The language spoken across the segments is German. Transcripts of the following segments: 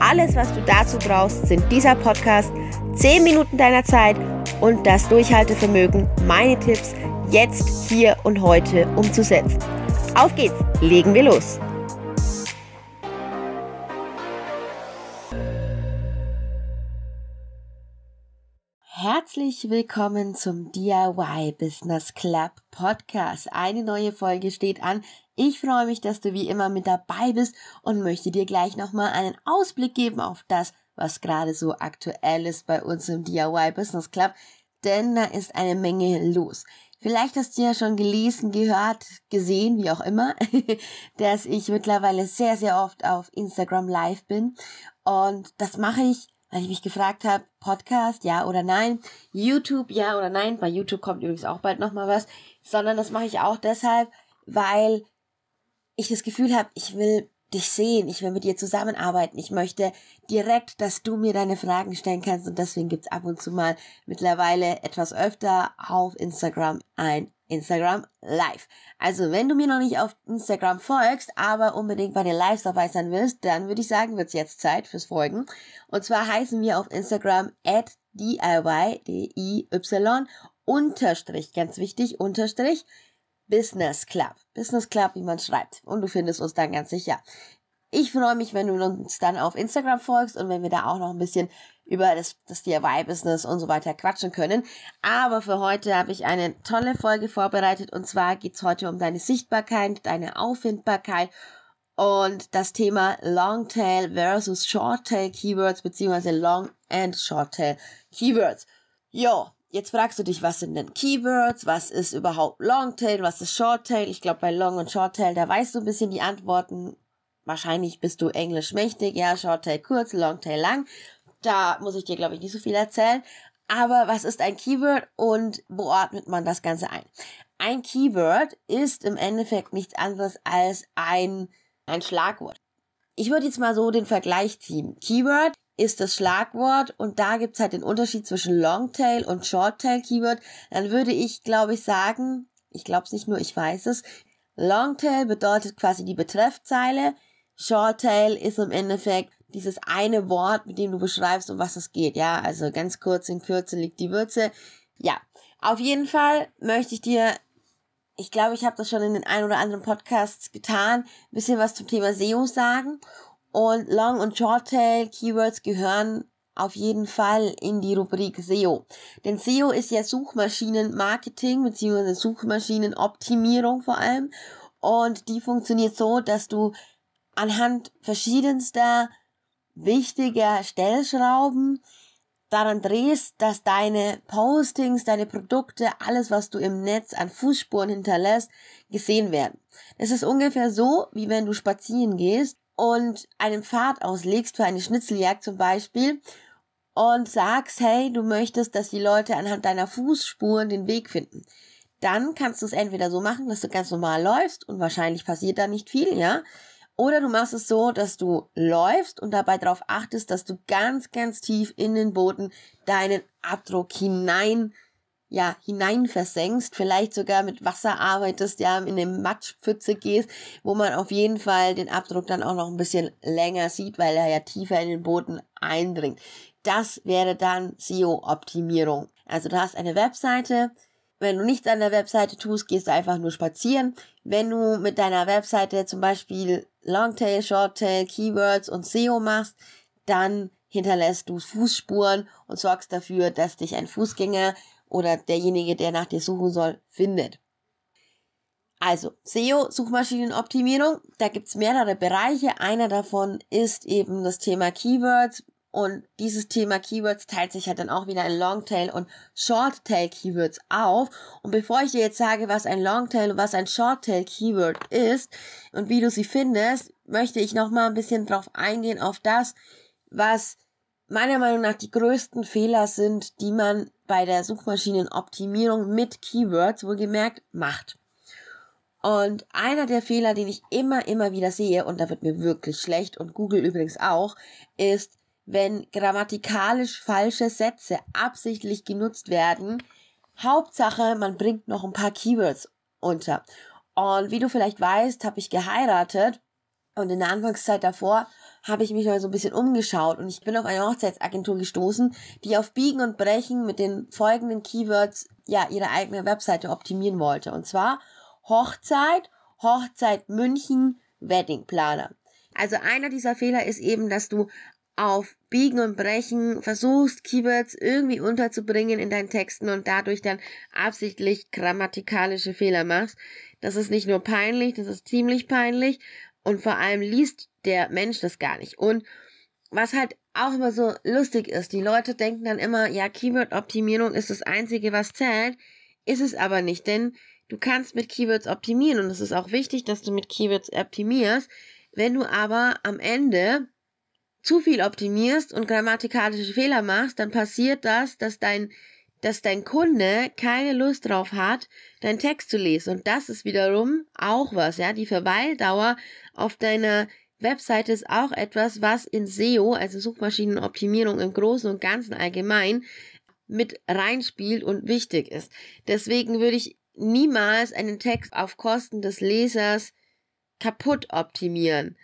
Alles, was du dazu brauchst, sind dieser Podcast, 10 Minuten deiner Zeit und das Durchhaltevermögen, meine Tipps jetzt, hier und heute umzusetzen. Auf geht's, legen wir los. Herzlich willkommen zum DIY Business Club Podcast. Eine neue Folge steht an. Ich freue mich, dass du wie immer mit dabei bist und möchte dir gleich nochmal einen Ausblick geben auf das, was gerade so aktuell ist bei uns im DIY Business Club, denn da ist eine Menge los. Vielleicht hast du ja schon gelesen, gehört, gesehen, wie auch immer, dass ich mittlerweile sehr, sehr oft auf Instagram live bin. Und das mache ich, weil ich mich gefragt habe, Podcast, ja oder nein, YouTube, ja oder nein. Bei YouTube kommt übrigens auch bald nochmal was. Sondern das mache ich auch deshalb, weil ich das Gefühl habe, ich will dich sehen, ich will mit dir zusammenarbeiten, ich möchte direkt, dass du mir deine Fragen stellen kannst und deswegen gibt's ab und zu mal mittlerweile etwas öfter auf Instagram ein Instagram Live. Also, wenn du mir noch nicht auf Instagram folgst, aber unbedingt bei den Lives dabei sein willst, dann würde ich sagen, wird's jetzt Zeit fürs Folgen. Und zwar heißen wir auf Instagram at DIY, D-I-Y, unterstrich, ganz wichtig, unterstrich, Business Club. Business Club, wie man schreibt. Und du findest uns dann ganz sicher. Ich freue mich, wenn du uns dann auf Instagram folgst und wenn wir da auch noch ein bisschen über das, das DIY-Business und so weiter quatschen können. Aber für heute habe ich eine tolle Folge vorbereitet und zwar geht es heute um deine Sichtbarkeit, deine Auffindbarkeit und das Thema Longtail versus Shorttail Keywords beziehungsweise Long and Shorttail Keywords. Jo, Jetzt fragst du dich, was sind denn Keywords? Was ist überhaupt Longtail? Was ist Shorttail? Ich glaube, bei Long und Shorttail, da weißt du ein bisschen die Antworten. Wahrscheinlich bist du englisch mächtig. Ja, Shorttail kurz, Longtail lang. Da muss ich dir, glaube ich, nicht so viel erzählen. Aber was ist ein Keyword und wo ordnet man das Ganze ein? Ein Keyword ist im Endeffekt nichts anderes als ein, ein Schlagwort. Ich würde jetzt mal so den Vergleich ziehen. Keyword ist das Schlagwort und da gibt's halt den Unterschied zwischen Longtail und Shorttail Keyword, dann würde ich, glaube ich, sagen, ich glaube es nicht nur, ich weiß es, Longtail bedeutet quasi die Betreffzeile, Shorttail ist im Endeffekt dieses eine Wort, mit dem du beschreibst, um was es geht, ja, also ganz kurz in Kürze liegt die Würze. Ja, auf jeden Fall möchte ich dir ich glaube, ich habe das schon in den ein oder anderen Podcasts getan, ein bisschen was zum Thema SEO sagen. Und Long- und Short-Tail-Keywords gehören auf jeden Fall in die Rubrik SEO. Denn SEO ist ja Suchmaschinenmarketing bzw. Suchmaschinenoptimierung vor allem. Und die funktioniert so, dass du anhand verschiedenster wichtiger Stellschrauben daran drehst, dass deine Postings, deine Produkte, alles, was du im Netz an Fußspuren hinterlässt, gesehen werden. Es ist ungefähr so, wie wenn du spazieren gehst und einen Pfad auslegst für eine Schnitzeljagd zum Beispiel und sagst, hey, du möchtest, dass die Leute anhand deiner Fußspuren den Weg finden. Dann kannst du es entweder so machen, dass du ganz normal läufst und wahrscheinlich passiert da nicht viel, ja. Oder du machst es so, dass du läufst und dabei darauf achtest, dass du ganz, ganz tief in den Boden deinen Abdruck hinein ja, hinein versenkst, vielleicht sogar mit Wasser arbeitest, ja, in eine Matschpfütze gehst, wo man auf jeden Fall den Abdruck dann auch noch ein bisschen länger sieht, weil er ja tiefer in den Boden eindringt. Das wäre dann SEO-Optimierung. Also du hast eine Webseite, wenn du nichts an der Webseite tust, gehst du einfach nur spazieren. Wenn du mit deiner Webseite zum Beispiel Longtail, Shorttail, Keywords und SEO machst, dann hinterlässt du Fußspuren und sorgst dafür, dass dich ein Fußgänger oder derjenige, der nach dir suchen soll, findet. Also, SEO, Suchmaschinenoptimierung, da gibt's mehrere Bereiche. Einer davon ist eben das Thema Keywords Und dieses Thema Keywords teilt sich halt dann auch wieder in Longtail und Shorttail Keywords auf. Und bevor ich dir jetzt sage, was ein Longtail und was ein Shorttail Keyword ist und wie du sie findest, möchte ich noch mal ein bisschen drauf eingehen auf das, was meiner Meinung nach die größten Fehler sind, die man bei der Suchmaschinenoptimierung mit Keywords wohlgemerkt macht. Und einer der Fehler, den ich immer, immer wieder sehe, und da wird mir wirklich schlecht, und Google übrigens auch, ist, wenn grammatikalisch falsche Sätze absichtlich genutzt werden. Hauptsache, man bringt noch ein paar Keywords unter. Und wie du vielleicht weißt, habe ich geheiratet und in der Anfangszeit davor habe ich mich mal so ein bisschen umgeschaut und ich bin auf eine Hochzeitsagentur gestoßen, die auf Biegen und Brechen mit den folgenden Keywords ja ihre eigene Webseite optimieren wollte. Und zwar Hochzeit, Hochzeit München, Weddingplaner. Also einer dieser Fehler ist eben, dass du auf Biegen und Brechen versuchst, Keywords irgendwie unterzubringen in deinen Texten und dadurch dann absichtlich grammatikalische Fehler machst. Das ist nicht nur peinlich, das ist ziemlich peinlich und vor allem liest der Mensch das gar nicht. Und was halt auch immer so lustig ist, die Leute denken dann immer, ja, Keyword-Optimierung ist das Einzige, was zählt. Ist es aber nicht, denn du kannst mit Keywords optimieren und es ist auch wichtig, dass du mit Keywords optimierst. Wenn du aber am Ende zu viel optimierst und grammatikalische Fehler machst, dann passiert das, dass dein, dass dein Kunde keine Lust drauf hat, deinen Text zu lesen. Und das ist wiederum auch was, ja. Die Verweildauer auf deiner Webseite ist auch etwas, was in SEO, also Suchmaschinenoptimierung im Großen und Ganzen allgemein, mit reinspielt und wichtig ist. Deswegen würde ich niemals einen Text auf Kosten des Lesers kaputt optimieren.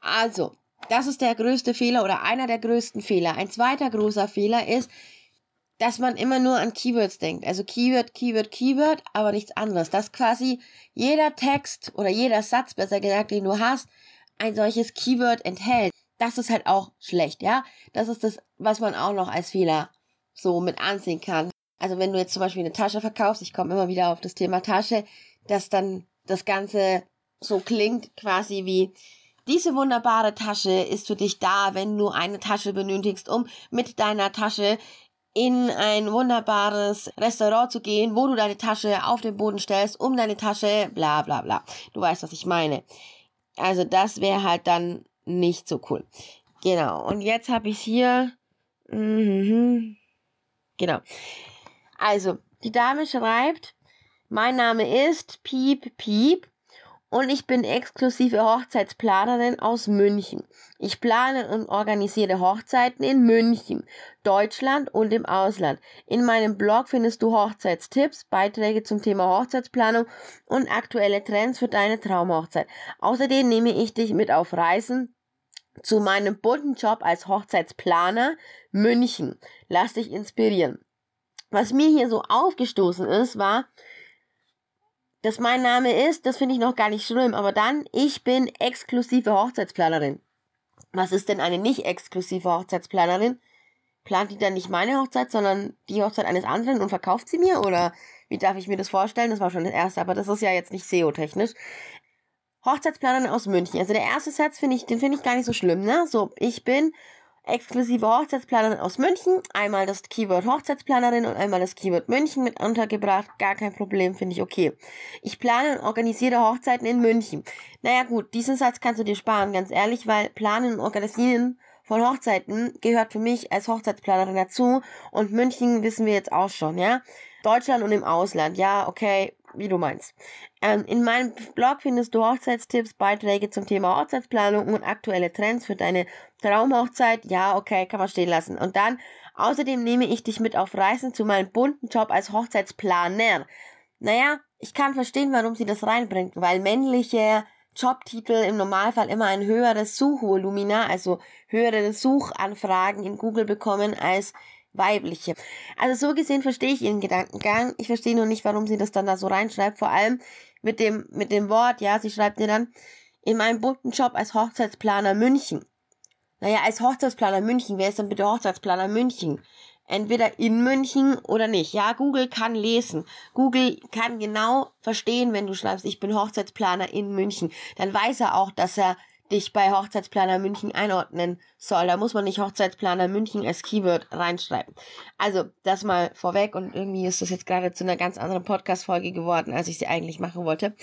Also, das ist der größte Fehler oder einer der größten Fehler. Ein zweiter großer Fehler ist, dass man immer nur an Keywords denkt. Also Keyword, Keyword, Keyword, aber nichts anderes. Dass quasi jeder Text oder jeder Satz, besser gesagt, den du hast, ein solches Keyword enthält. Das ist halt auch schlecht, ja. Das ist das, was man auch noch als Fehler so mit ansehen kann. Also wenn du jetzt zum Beispiel eine Tasche verkaufst, ich komme immer wieder auf das Thema Tasche, dass dann das Ganze so klingt quasi wie diese wunderbare Tasche ist für dich da, wenn du eine Tasche benötigst, um mit deiner Tasche in ein wunderbares Restaurant zu gehen, wo du deine Tasche auf den Boden stellst, um deine Tasche, bla bla bla. Du weißt, was ich meine. Also das wäre halt dann nicht so cool. Genau. Und jetzt habe ich hier. Mhm. Genau. Also, die Dame schreibt, mein Name ist Piep Piep und ich bin exklusive Hochzeitsplanerin aus München. Ich plane und organisiere Hochzeiten in München, Deutschland und im Ausland. In meinem Blog findest du Hochzeitstipps, Beiträge zum Thema Hochzeitsplanung und aktuelle Trends für deine Traumhochzeit. Außerdem nehme ich dich mit auf Reisen zu meinem bunten Job als Hochzeitsplaner München. Lass dich inspirieren. Was mir hier so aufgestoßen ist, war, dass mein Name ist, das finde ich noch gar nicht schlimm, aber dann, ich bin exklusive Hochzeitsplanerin. Was ist denn eine nicht exklusive Hochzeitsplanerin? Plant die dann nicht meine Hochzeit, sondern die Hochzeit eines anderen und verkauft sie mir? Oder wie darf ich mir das vorstellen? Das war schon das erste, aber das ist ja jetzt nicht SEO-technisch. Hochzeitsplanerin aus München. Also der erste Satz finde ich, den finde ich gar nicht so schlimm, ne? So, ich bin exklusive Hochzeitsplanerin aus München. Einmal das Keyword Hochzeitsplanerin und einmal das Keyword München mit untergebracht. Gar kein Problem, finde ich okay. Ich plane und organisiere Hochzeiten in München. Naja gut, diesen Satz kannst du dir sparen, ganz ehrlich, weil planen und organisieren von Hochzeiten gehört für mich als Hochzeitsplanerin dazu. Und München wissen wir jetzt auch schon, ja. Deutschland und im Ausland, ja, okay, wie du meinst. Ähm, in meinem Blog findest du Hochzeitstipps, Beiträge zum Thema Hochzeitsplanung und aktuelle Trends für deine Traumhochzeit. Ja, okay, kann man stehen lassen. Und dann, außerdem nehme ich dich mit auf Reisen zu meinem bunten Job als Hochzeitsplaner. Naja, ich kann verstehen, warum sie das reinbringt, weil männliche Jobtitel im Normalfall immer ein höheres Suchvolumina, also höhere Suchanfragen in Google bekommen als weibliche. Also so gesehen verstehe ich ihren Gedankengang. Ich verstehe nur nicht, warum sie das dann da so reinschreibt. Vor allem mit dem, mit dem Wort, ja, sie schreibt dir dann, in meinem bunten Job als Hochzeitsplaner München. Naja, als Hochzeitsplaner München, wer ist denn bitte Hochzeitsplaner München? Entweder in München oder nicht. Ja, Google kann lesen. Google kann genau verstehen, wenn du schreibst, ich bin Hochzeitsplaner in München. Dann weiß er auch, dass er dich bei Hochzeitsplaner München einordnen soll. Da muss man nicht Hochzeitsplaner München als Keyword reinschreiben. Also, das mal vorweg und irgendwie ist das jetzt gerade zu einer ganz anderen Podcast-Folge geworden, als ich sie eigentlich machen wollte.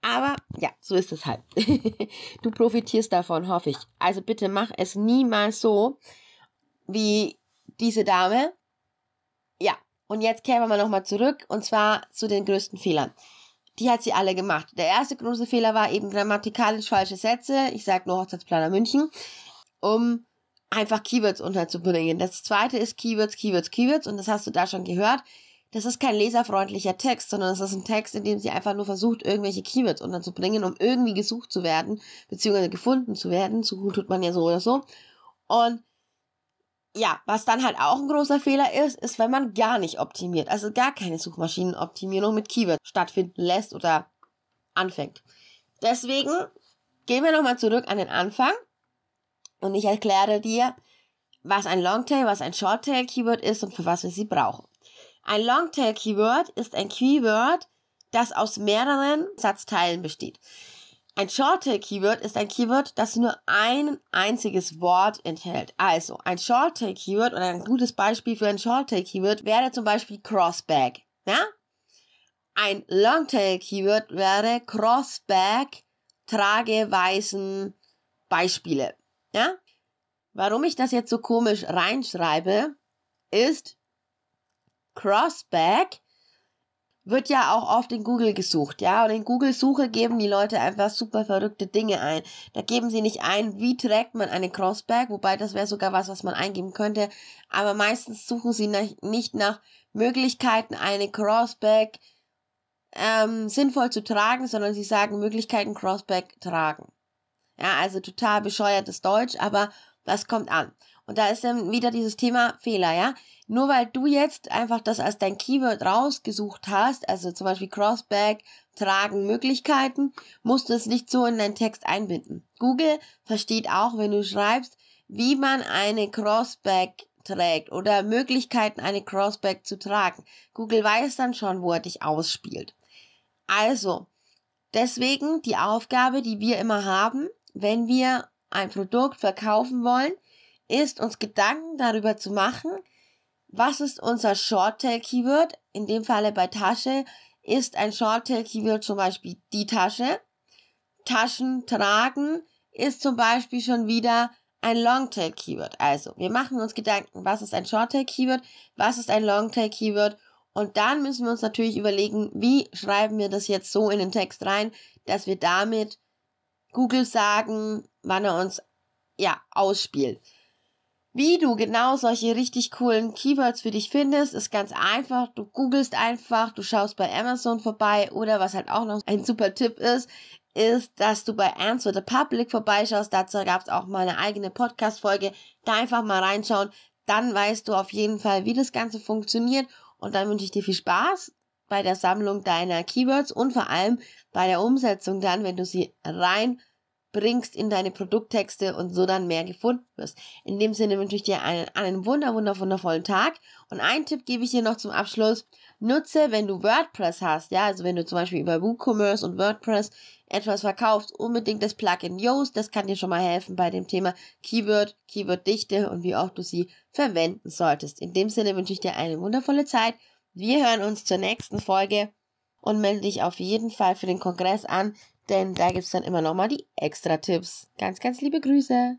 Aber ja, so ist es halt. du profitierst davon, hoffe ich. Also bitte mach es niemals so wie diese Dame. Ja, und jetzt kehren wir mal nochmal zurück und zwar zu den größten Fehlern die hat sie alle gemacht. Der erste große Fehler war eben grammatikalisch falsche Sätze. Ich sage nur Hochzeitsplaner München, um einfach Keywords unterzubringen. Das zweite ist Keywords, Keywords, Keywords und das hast du da schon gehört. Das ist kein leserfreundlicher Text, sondern es ist ein Text, in dem sie einfach nur versucht, irgendwelche Keywords unterzubringen, um irgendwie gesucht zu werden, beziehungsweise gefunden zu werden. Zu gut tut man ja so oder so. Und ja, was dann halt auch ein großer Fehler ist, ist, wenn man gar nicht optimiert, also gar keine Suchmaschinenoptimierung mit Keywords stattfinden lässt oder anfängt. Deswegen gehen wir nochmal zurück an den Anfang und ich erkläre dir, was ein Longtail, was ein Shorttail Keyword ist und für was wir sie brauchen. Ein Longtail Keyword ist ein Keyword, das aus mehreren Satzteilen besteht. Ein Shorttail-Keyword ist ein Keyword, das nur ein einziges Wort enthält. Also, ein Shorttail-Keyword oder ein gutes Beispiel für ein Shorttail-Keyword wäre zum Beispiel Crossback. Ja? Ein Longtail-Keyword wäre Crossback, Trageweisen, Beispiele. Ja? Warum ich das jetzt so komisch reinschreibe, ist Crossback wird ja auch oft in Google gesucht, ja. Und in Google-Suche geben die Leute einfach super verrückte Dinge ein. Da geben sie nicht ein, wie trägt man eine Crossback, wobei das wäre sogar was, was man eingeben könnte. Aber meistens suchen sie nach, nicht nach Möglichkeiten, eine Crossback ähm, sinnvoll zu tragen, sondern sie sagen Möglichkeiten Crossback tragen. Ja, also total bescheuertes Deutsch, aber das kommt an. Und da ist dann wieder dieses Thema Fehler, ja. Nur weil du jetzt einfach das als dein Keyword rausgesucht hast, also zum Beispiel Crossback, Tragen, Möglichkeiten, musst du es nicht so in deinen Text einbinden. Google versteht auch, wenn du schreibst, wie man eine Crossback trägt oder Möglichkeiten, eine Crossback zu tragen. Google weiß dann schon, wo er dich ausspielt. Also, deswegen die Aufgabe, die wir immer haben, wenn wir ein Produkt verkaufen wollen, ist uns Gedanken darüber zu machen, was ist unser Shorttail-Keyword? In dem Falle bei Tasche ist ein Shorttail-Keyword zum Beispiel die Tasche. Taschen tragen ist zum Beispiel schon wieder ein Longtail-Keyword. Also, wir machen uns Gedanken, was ist ein Shorttail-Keyword, was ist ein Longtail-Keyword und dann müssen wir uns natürlich überlegen, wie schreiben wir das jetzt so in den Text rein, dass wir damit Google sagen, wann er uns ja ausspielt. Wie du genau solche richtig coolen Keywords für dich findest, ist ganz einfach. Du googelst einfach, du schaust bei Amazon vorbei oder was halt auch noch ein super Tipp ist, ist, dass du bei Answer the Public vorbeischaust. Dazu gab es auch mal eine eigene Podcast-Folge. Da einfach mal reinschauen. Dann weißt du auf jeden Fall, wie das Ganze funktioniert. Und dann wünsche ich dir viel Spaß bei der Sammlung deiner Keywords und vor allem bei der Umsetzung dann, wenn du sie rein bringst in deine Produkttexte und so dann mehr gefunden wirst. In dem Sinne wünsche ich dir einen, einen wunder, wunder, wundervollen Tag. Und einen Tipp gebe ich dir noch zum Abschluss. Nutze, wenn du WordPress hast, ja, also wenn du zum Beispiel über WooCommerce und WordPress etwas verkaufst, unbedingt das Plugin Yoast. Das kann dir schon mal helfen bei dem Thema Keyword, Keyworddichte und wie auch du sie verwenden solltest. In dem Sinne wünsche ich dir eine wundervolle Zeit. Wir hören uns zur nächsten Folge und melde dich auf jeden Fall für den Kongress an denn da gibt es dann immer nochmal die Extra-Tipps. Ganz, ganz liebe Grüße.